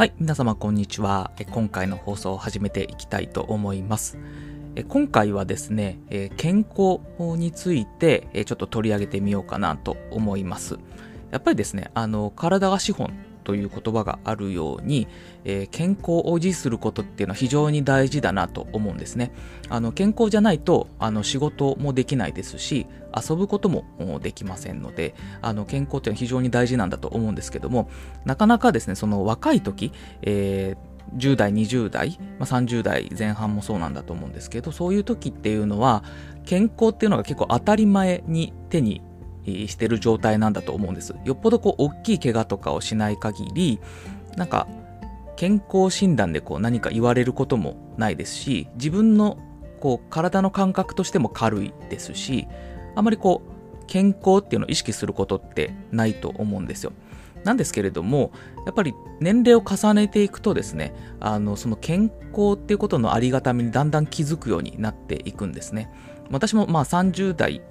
はい、皆様こんにちは。今回の放送を始めていきたいと思います。今回はですね、健康についてちょっと取り上げてみようかなと思います。やっぱりですね、あの、体が資本という言葉があるように、えー、健康を維持することっていうのは非常に大事だなと思うんですね。あの健康じゃないとあの仕事もできないですし遊ぶこともできませんのであの健康っていうのは非常に大事なんだと思うんですけどもなかなかですねその若い時、えー10代、20代、まあ、30代前半もそうなんだと思うんですけど、そういう時っていうのは、健康っていうのが結構当たり前に手にしてる状態なんだと思うんです。よっぽどこう大きい怪我とかをしない限り、なんか健康診断でこう何か言われることもないですし、自分のこう体の感覚としても軽いですし、あまりこう健康っていうのを意識することってないと思うんですよ。なんですけれども、やっぱり年齢を重ねていくとですね、あのその健康っていうことのありがたみにだんだん気づくようになっていくんですね。私もまあ30代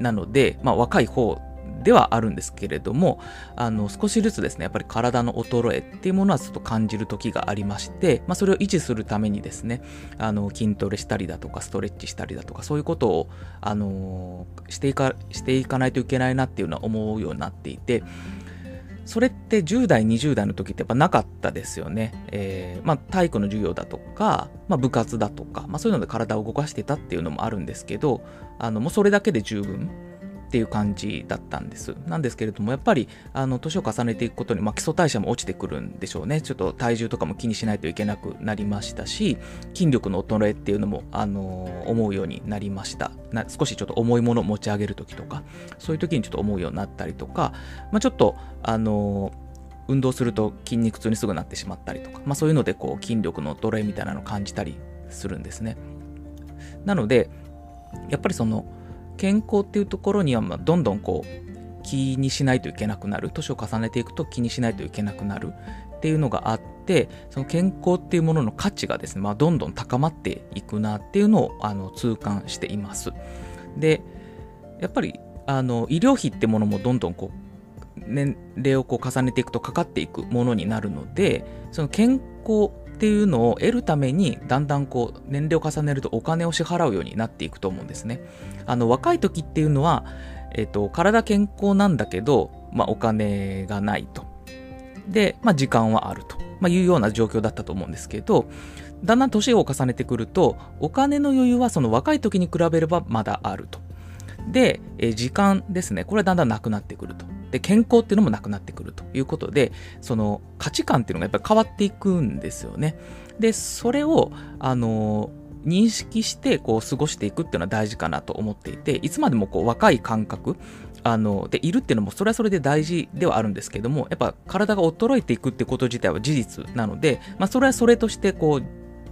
なので、まあ、若い方ではあるんですけれども、あの少しずつですね、やっぱり体の衰えっていうものはちょっと感じる時がありまして、まあ、それを維持するためにですね、あの筋トレしたりだとか、ストレッチしたりだとか、そういうことを、あのしていかしていかないといけないなっていうのは思うようになっていて、それって10代、20代の時ってやっぱなかったですよね。えー、まあ、体育の授業だとか、まあ、部活だとか、まあ、そういうので体を動かしてたっていうのもあるんですけど、あのもうそれだけで十分っていう感じだったんです。なんですけれども、やっぱり、あの、年を重ねていくことに、まあ、基礎代謝も落ちてくるんでしょうね。ちょっと体重とかも気にしないといけなくなりましたし、筋力の衰えっていうのも、あの、思うようになりました。な少しちょっと重いものを持ち上げるときとか、そういう時にちょっと思うようになったりとか、まあ、ちょっと、あの運動すると筋肉痛にすぐなってしまったりとか、まあ、そういうのでこう筋力の衰えみたいなのを感じたりするんですね。なので、やっぱりその健康っていうところには、まどんどんこう、気にしないといけなくなる。年を重ねていくと気にしないといけなくなるっていうのがあって、その健康っていうものの価値がですね、まあ、どんどん高まっていくなっていうのをあの痛感しています。で、やっぱりあの医療費ってものもどんどんこう年齢をこう重ねていくとかかっていくものになるので、その健康っていうのを得るためにだんだんこう年齢を重ねるとお金を支払うようになっていくと思うんですね。あの若い時っていうのは、えっと、体健康なんだけど、まあ、お金がないと。で、まあ、時間はあると、まあ、いうような状況だったと思うんですけど、だんだん年を重ねてくると、お金の余裕はその若い時に比べればまだあると。で、え時間ですね、これはだんだんなくなってくると。で、健康っていうのもなくなってくるということで、その価値観っていうのがやっぱり変わっていくんですよね。で、それを、あの認識してこう過ごしていくっていうのは大事かなと思っていて、いつまでもこう若い感覚あのでいるっていうのもそれはそれで大事ではあるんですけども、やっぱ体が衰えていくってこと自体は事実なので、まあ、それはそれとしてこう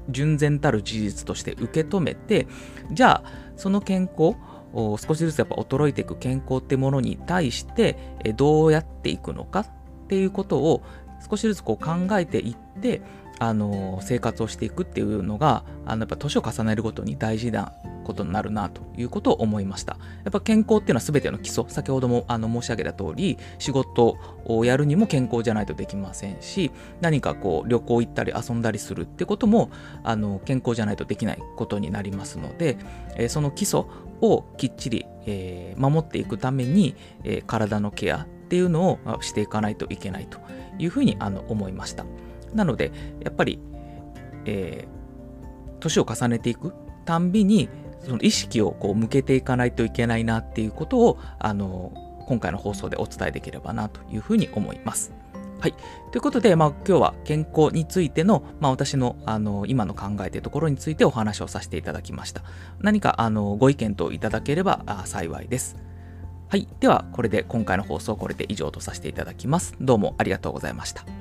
純然たる事実として受け止めて、じゃあその健康少しずつやっぱ衰えていく健康ってものに対してどうやっていくのかっていうことを少しずつこう考えていってあの生活をしていくっていうのがあのやっぱ年を重ねるごとに大事なことになるなということを思いました。やっぱ健康っていうのは全ての基礎、先ほどもあの申し上げた通り、仕事をやるにも健康じゃないとできませんし、何かこう旅行行ったり遊んだりするってこともあの健康じゃないとできないことになりますので、えー、その基礎をきっちり、えー、守っていくために、えー、体のケアっていうのをしていかないといけないというふうにあの思いました。なので、やっぱり、えー、年を重ねていくたんびに、その意識をこう向けていかないといけないなっていうことを、あの、今回の放送でお伝えできればなというふうに思います。はい。ということで、まあ、今日は健康についての、まあ、私の、あの、今の考えというところについてお話をさせていただきました。何か、あの、ご意見といただければあ幸いです。はい。では、これで今回の放送、これで以上とさせていただきます。どうもありがとうございました。